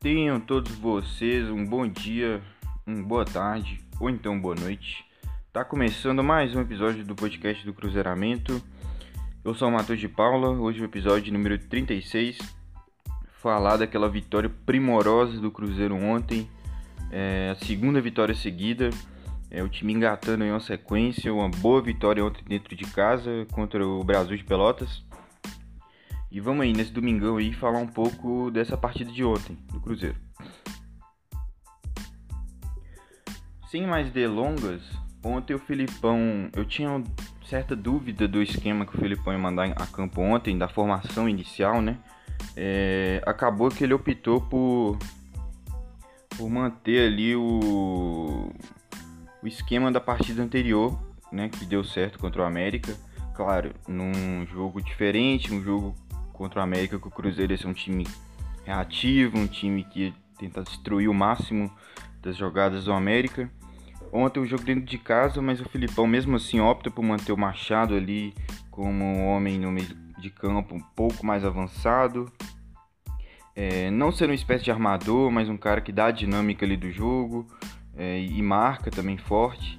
Tenham todos vocês um bom dia, uma boa tarde ou então boa noite. Tá começando mais um episódio do podcast do Cruzeiramento. Eu sou o Matheus de Paula, hoje o episódio número 36. Falar daquela vitória primorosa do Cruzeiro ontem, é, a segunda vitória seguida. É, o time engatando em uma sequência, uma boa vitória ontem dentro de casa contra o Brasil de Pelotas. E vamos aí, nesse domingão aí, falar um pouco dessa partida de ontem, do Cruzeiro. Sem mais delongas, ontem o Filipão, eu tinha certa dúvida do esquema que o Filipão ia mandar a campo ontem, da formação inicial, né? É, acabou que ele optou por, por manter ali o, o esquema da partida anterior, né? Que deu certo contra o América. Claro, num jogo diferente, um jogo contra o América, que o Cruzeiro ia ser um time reativo, um time que tenta destruir o máximo das jogadas do América. Ontem o jogo dentro de casa, mas o Filipão mesmo assim opta por manter o Machado ali como um homem no meio de campo um pouco mais avançado. É, não ser uma espécie de armador, mas um cara que dá a dinâmica ali do jogo é, e marca também forte.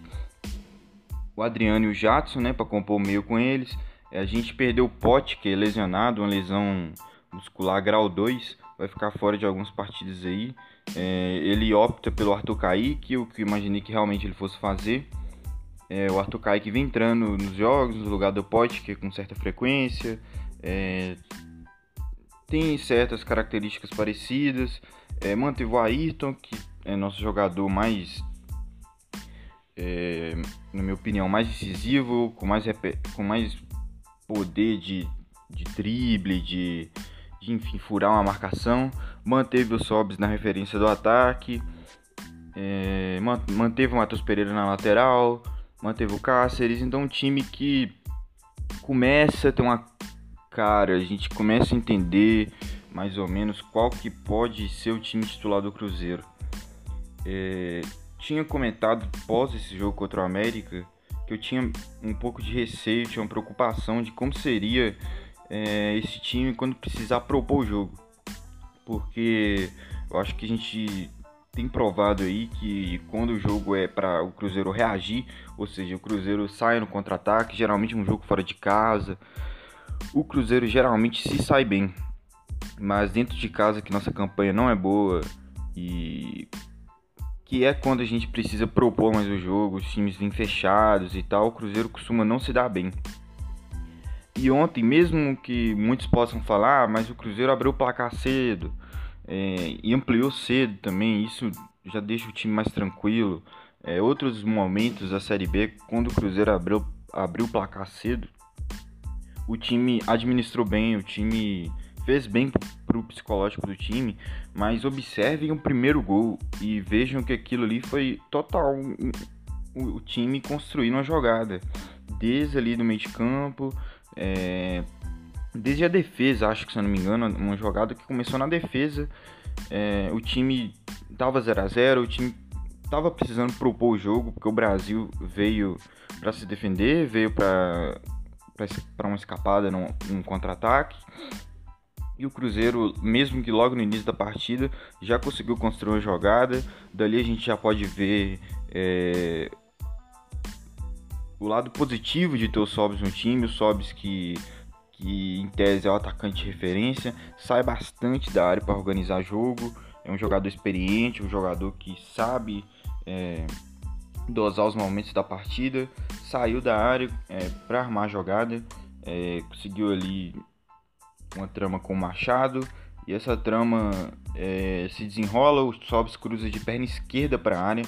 O Adriano e o Jadson, né, para compor o meio com eles. A gente perdeu o Pote, que é lesionado, uma lesão muscular grau 2, vai ficar fora de algumas partidas aí. É, ele opta pelo Arthur Kaique, o que eu imaginei que realmente ele fosse fazer. É, o Arthur Kaique vem entrando nos jogos, no lugar do Pote, que é com certa frequência. É, tem certas características parecidas. É, manteve o Ayrton, que é nosso jogador mais, é, na minha opinião, mais decisivo, com mais, com mais poder de, de drible, de, de enfim, furar uma marcação. Manteve o Sobs na referência do ataque. É, manteve o Matheus Pereira na lateral. Manteve o Cáceres. Então, um time que começa a ter uma cara. A gente começa a entender mais ou menos qual que pode ser o time titular do Cruzeiro. É, tinha comentado pós esse jogo contra o América que eu tinha um pouco de receio, tinha uma preocupação de como seria é, esse time quando precisar propor o jogo. Porque eu acho que a gente tem provado aí que quando o jogo é para o Cruzeiro reagir, ou seja, o Cruzeiro sai no contra-ataque, geralmente um jogo fora de casa, o Cruzeiro geralmente se sai bem. Mas dentro de casa que nossa campanha não é boa e que é quando a gente precisa propor mais o jogo, os times vêm fechados e tal, o Cruzeiro costuma não se dar bem. E ontem, mesmo que muitos possam falar, ah, mas o Cruzeiro abriu o placar cedo é, e ampliou cedo também, isso já deixa o time mais tranquilo. É, outros momentos da Série B, quando o Cruzeiro abriu, abriu o placar cedo, o time administrou bem, o time fez bem pro psicológico do time, mas observem o primeiro gol e vejam que aquilo ali foi total o, time construindo uma jogada, desde ali do meio de campo, é, desde a defesa, acho que se eu não me engano, uma jogada que começou na defesa, é, o time tava 0 a 0 o time tava precisando propor o jogo, porque o Brasil veio para se defender, veio para para uma escapada num, num contra-ataque e o Cruzeiro, mesmo que logo no início da partida, já conseguiu construir uma jogada. Dali a gente já pode ver é, o lado positivo de ter o Sobs no time. O Sobs que, que em tese é o atacante de referência, sai bastante da área para organizar jogo. É um jogador experiente, um jogador que sabe é, dosar os momentos da partida. Saiu da área é, para armar a jogada. É, conseguiu ali uma trama com Machado. E essa trama é, se desenrola, o Sobs cruza de perna esquerda para a área.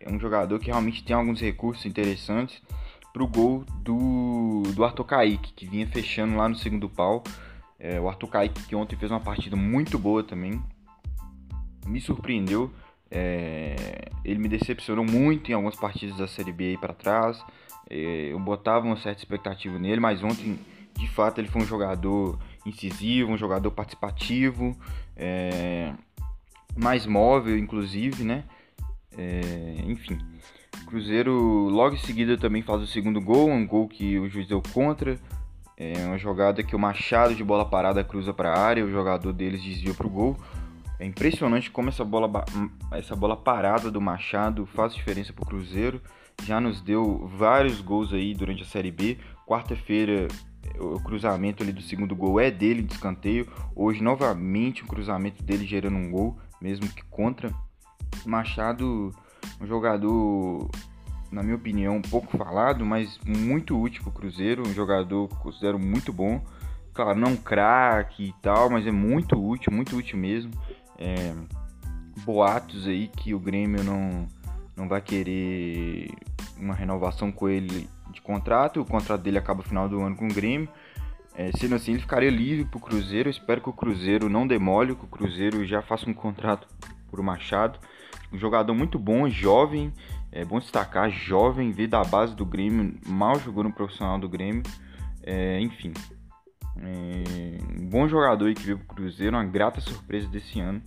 É um jogador que realmente tem alguns recursos interessantes para o gol do, do Arthur Kaique, que vinha fechando lá no segundo pau. É, o Arthur Kaique, que ontem fez uma partida muito boa também, me surpreendeu. É, ele me decepcionou muito em algumas partidas da Série B aí para trás. É, eu botava uma certa expectativa nele, mas ontem, de fato, ele foi um jogador incisivo, um jogador participativo, é, mais móvel, inclusive, né? É, enfim, Cruzeiro logo em seguida também faz o segundo gol, um gol que o juiz deu contra. É uma jogada que o Machado de bola parada cruza para a área, o jogador deles desviou para o gol. É impressionante como essa bola, essa bola parada do Machado faz diferença para o Cruzeiro. Já nos deu vários gols aí durante a Série B. Quarta-feira, o cruzamento ali do segundo gol é dele de escanteio. Hoje, novamente, o cruzamento dele gerando um gol, mesmo que contra. Machado, um jogador, na minha opinião, pouco falado, mas muito útil para o Cruzeiro. Um jogador que considero muito bom. Claro, não craque e tal, mas é muito útil, muito útil mesmo é, boatos aí que o Grêmio não, não vai querer uma renovação com ele de contrato. O contrato dele acaba no final do ano com o Grêmio. É, sendo assim, ele ficaria livre para o Cruzeiro. Eu espero que o Cruzeiro não demole, que o Cruzeiro já faça um contrato por Machado. Um jogador muito bom, jovem, é bom destacar, jovem, veio da base do Grêmio, mal jogou no profissional do Grêmio. É, enfim, é, um bom jogador aí que veio pro Cruzeiro, uma grata surpresa desse ano.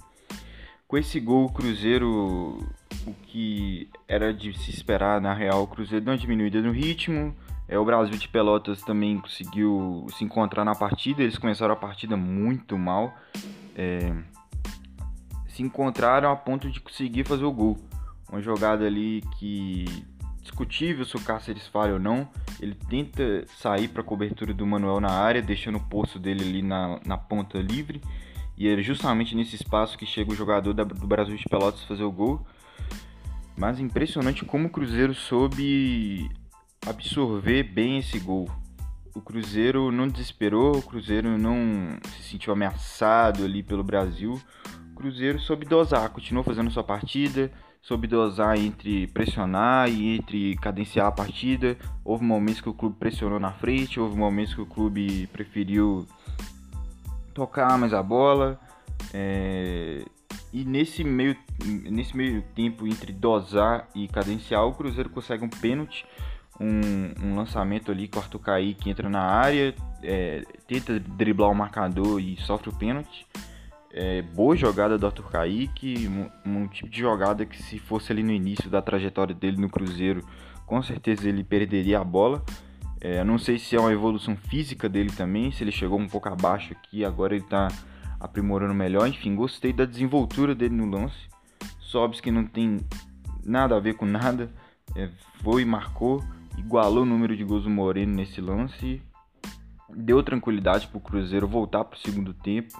Com esse gol, o Cruzeiro, o que era de se esperar na real, o Cruzeiro deu uma diminuída no ritmo. É, o Brasil de Pelotas também conseguiu se encontrar na partida, eles começaram a partida muito mal. É, se encontraram a ponto de conseguir fazer o gol. Uma jogada ali que discutível se o Cáceres falha ou não. Ele tenta sair para a cobertura do Manuel na área, deixando o posto dele ali na, na ponta livre. E é justamente nesse espaço que chega o jogador da, do Brasil de Pelotas fazer o gol. Mas impressionante como o Cruzeiro soube absorver bem esse gol. O Cruzeiro não desesperou, o Cruzeiro não se sentiu ameaçado ali pelo Brasil. O Cruzeiro soube dosar, continuou fazendo sua partida, soube dosar entre pressionar e entre cadenciar a partida. Houve momentos que o clube pressionou na frente, houve momentos que o clube preferiu tocar mais a bola. É... E nesse meio, nesse meio tempo entre dosar e cadenciar, o Cruzeiro consegue um pênalti, um, um lançamento ali com o Arthur Kaique entra na área, é, tenta driblar o marcador e sofre o pênalti. É, boa jogada do Arthur Kaique, um, um, tipo de jogada que se fosse ali no início da trajetória dele no Cruzeiro, com certeza ele perderia a bola. É, não sei se é uma evolução física dele também, se ele chegou um pouco abaixo aqui, agora ele está aprimorando melhor. Enfim, gostei da desenvoltura dele no lance. Sobs que não tem nada a ver com nada, é, foi, marcou, igualou o número de gols do Moreno nesse lance, deu tranquilidade para o Cruzeiro voltar para o segundo tempo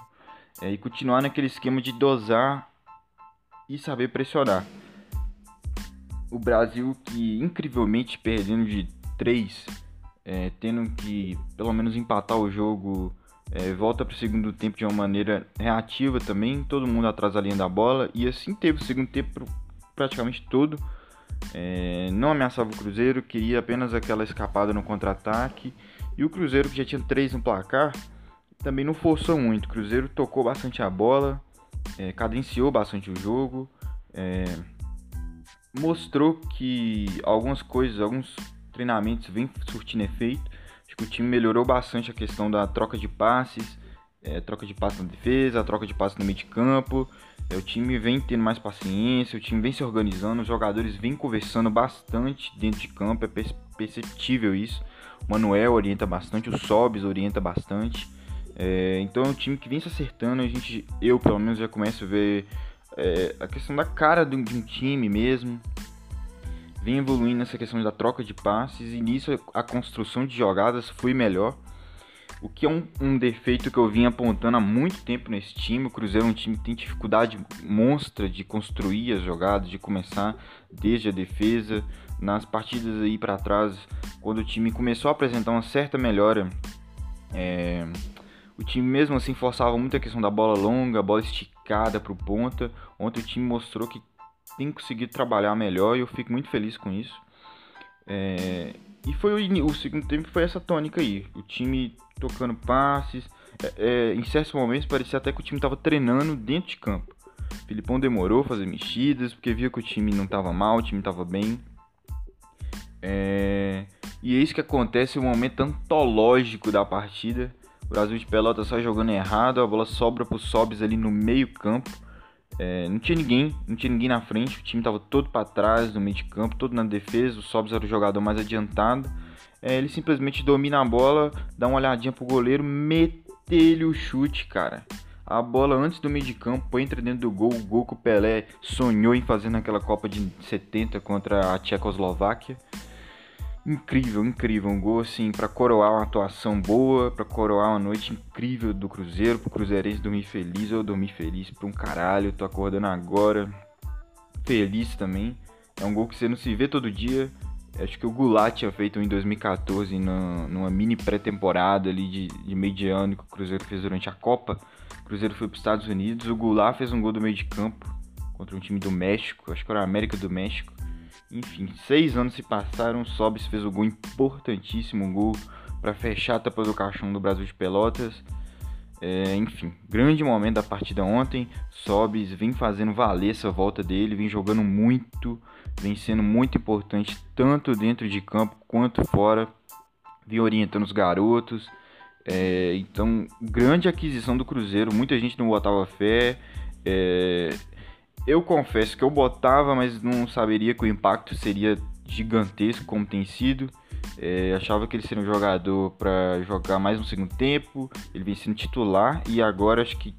é, e continuar naquele esquema de dosar e saber pressionar. O Brasil que incrivelmente perdendo de 3, é, tendo que pelo menos empatar o jogo, é, volta para o segundo tempo de uma maneira reativa também, todo mundo atrás da linha da bola e assim teve o segundo tempo praticamente todo. É, não ameaçava o Cruzeiro, queria apenas aquela escapada no contra-ataque. E o Cruzeiro, que já tinha 3 no placar, também não forçou muito. O Cruzeiro tocou bastante a bola, é, cadenciou bastante o jogo, é, mostrou que algumas coisas, alguns treinamentos vêm surtindo efeito. O time melhorou bastante a questão da troca de passes, é, troca de passes na defesa, troca de passes no meio de campo. É, o time vem tendo mais paciência, o time vem se organizando, os jogadores vêm conversando bastante dentro de campo, é perceptível isso. O Manuel orienta bastante, o Sobis orienta bastante. É, então é um time que vem se acertando, a gente, eu pelo menos já começo a ver é, a questão da cara de um, de um, time mesmo. Vem evoluindo nessa questão da troca de passes e nisso a construção de jogadas foi melhor. O que é um, um defeito que eu vim apontando há muito tempo nesse time. O Cruzeiro é um time que tem dificuldade monstra de construir as jogadas, de começar desde a defesa. Nas partidas aí para trás, quando o time começou a apresentar uma certa melhora é, o time mesmo assim forçava muito a questão da bola longa, bola esticada para o ponta. Ontem o time mostrou que tem conseguido trabalhar melhor e eu fico muito feliz com isso. É, e foi o, o, segundo tempo foi essa tônica aí. O time tocando passes. É, é, em certos momentos parecia até que o time estava treinando dentro de campo. O Filipão demorou a fazer mexidas, porque via que o time não estava mal, o time estava bem. É, e é isso que acontece, o momento antológico da partida. Brasil de Pelotas só jogando errado, a bola sobra pro Sobs ali no meio campo. É, não tinha ninguém, não tinha ninguém na frente, o time tava todo para trás no meio de campo, todo na defesa, o Sobs era o jogador mais adiantado. É, ele simplesmente domina a bola, dá uma olhadinha pro goleiro, mete-lhe o chute, cara. A bola antes do meio de campo entra dentro do gol. O gol que o Pelé sonhou em fazer naquela Copa de 70 contra a Tchecoslováquia. Incrível, incrível. Um gol assim para coroar uma atuação boa, para coroar uma noite incrível do Cruzeiro, pro Cruzeirense dormir feliz. Eu dormi feliz pra um caralho. Tô acordando agora. Feliz também. É um gol que você não se vê todo dia. Acho que o Goulart tinha feito em 2014, no, numa mini pré-temporada ali de, de meio de ano que o Cruzeiro fez durante a Copa. O Cruzeiro foi para os Estados Unidos. O Goulart fez um gol do meio de campo contra um time do México, acho que era a América do México. Enfim, seis anos se passaram. O Sobis fez um gol importantíssimo, um gol para fechar a tapa do caixão do Brasil de Pelotas. É, enfim, grande momento da partida ontem. Sobis vem fazendo valer essa volta dele, vem jogando muito, vem sendo muito importante tanto dentro de campo quanto fora. Vem orientando os garotos. É, então, grande aquisição do Cruzeiro. Muita gente não botava fé. É, eu confesso que eu botava, mas não saberia que o impacto seria gigantesco como tem sido. É, achava que ele seria um jogador para jogar mais no segundo tempo. Ele vem sendo titular e agora acho que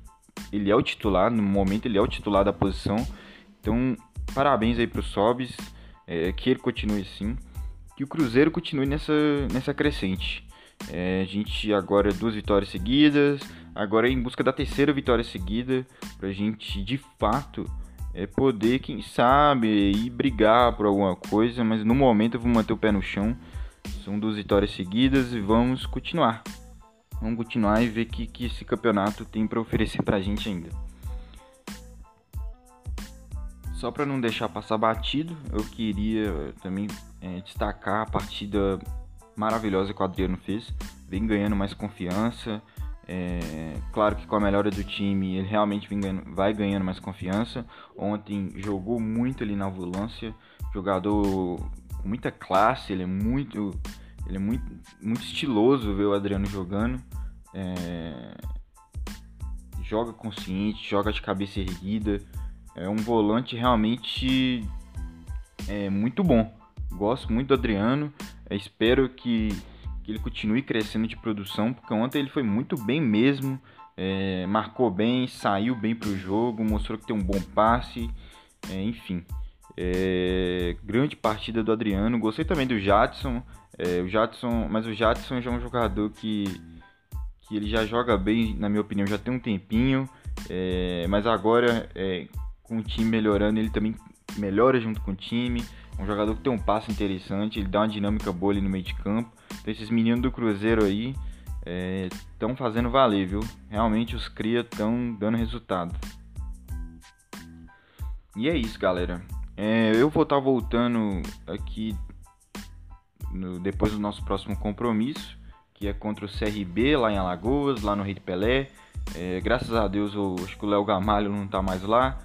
ele é o titular. No momento ele é o titular da posição. Então, parabéns aí pro Sobis. É, que ele continue assim. Que o Cruzeiro continue nessa, nessa crescente. É, a gente agora duas vitórias seguidas. Agora é em busca da terceira vitória seguida. Pra gente de fato é poder, quem sabe, ir brigar por alguma coisa. Mas no momento eu vou manter o pé no chão. São duas vitórias seguidas e vamos continuar. Vamos continuar e ver o que, que esse campeonato tem para oferecer para a gente ainda. Só para não deixar passar batido, eu queria também é, destacar a partida maravilhosa que o Adriano fez. Vem ganhando mais confiança. É, claro que com a melhora do time ele realmente ganhando, vai ganhando mais confiança. Ontem jogou muito ali na volância, jogador com muita classe, ele é muito, ele é muito, muito estiloso ver o Adriano jogando. É, joga consciente, joga de cabeça erguida. É um volante realmente é, muito bom. Gosto muito do Adriano. É, espero que, ele continue crescendo de produção, porque ontem ele foi muito bem mesmo. É, marcou bem, saiu bem para o jogo, mostrou que tem um bom passe. É, enfim, é, grande partida do Adriano. Gostei também do Jadson. É, o Jadson, mas o Jadson já é um jogador que, que ele já joga bem, na minha opinião, já tem um tempinho. É, mas agora, é, com o time melhorando, ele também melhora junto com o time. Um jogador que tem um passo interessante, ele dá uma dinâmica boa ali no meio de campo. Então esses meninos do Cruzeiro aí estão é, fazendo valer, viu? Realmente os cria estão dando resultado. E é isso, galera. É, eu vou estar tá voltando aqui no, depois do nosso próximo compromisso, que é contra o CRB lá em Alagoas, lá no Rei de Pelé. É, graças a Deus, eu, acho que o Léo Gamalho não está mais lá.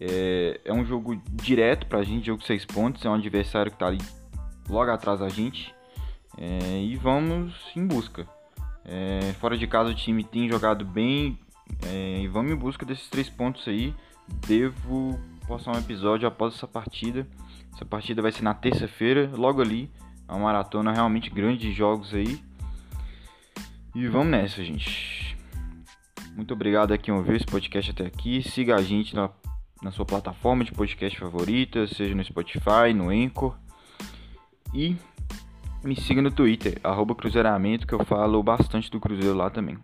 É, é, um jogo direto pra gente, jogo 6 pontos. É um adversário que está ali logo atrás da gente. É, e vamos em busca. É, fora de casa o time tem jogado bem. É, e vamos em busca desses três pontos aí. Devo postar um episódio após essa partida. Essa partida vai ser na terça-feira, logo ali. É uma maratona realmente grande de jogos aí. E vamos nessa, gente. Muito obrigado a quem ouviu esse podcast até aqui. Siga a gente na, na sua plataforma de podcast favorita, seja no Spotify, no Anchor. E me siga no Twitter, arroba Cruzeiramento, que eu falo bastante do Cruzeiro lá também.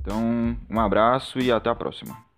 Então, um abraço e até a próxima.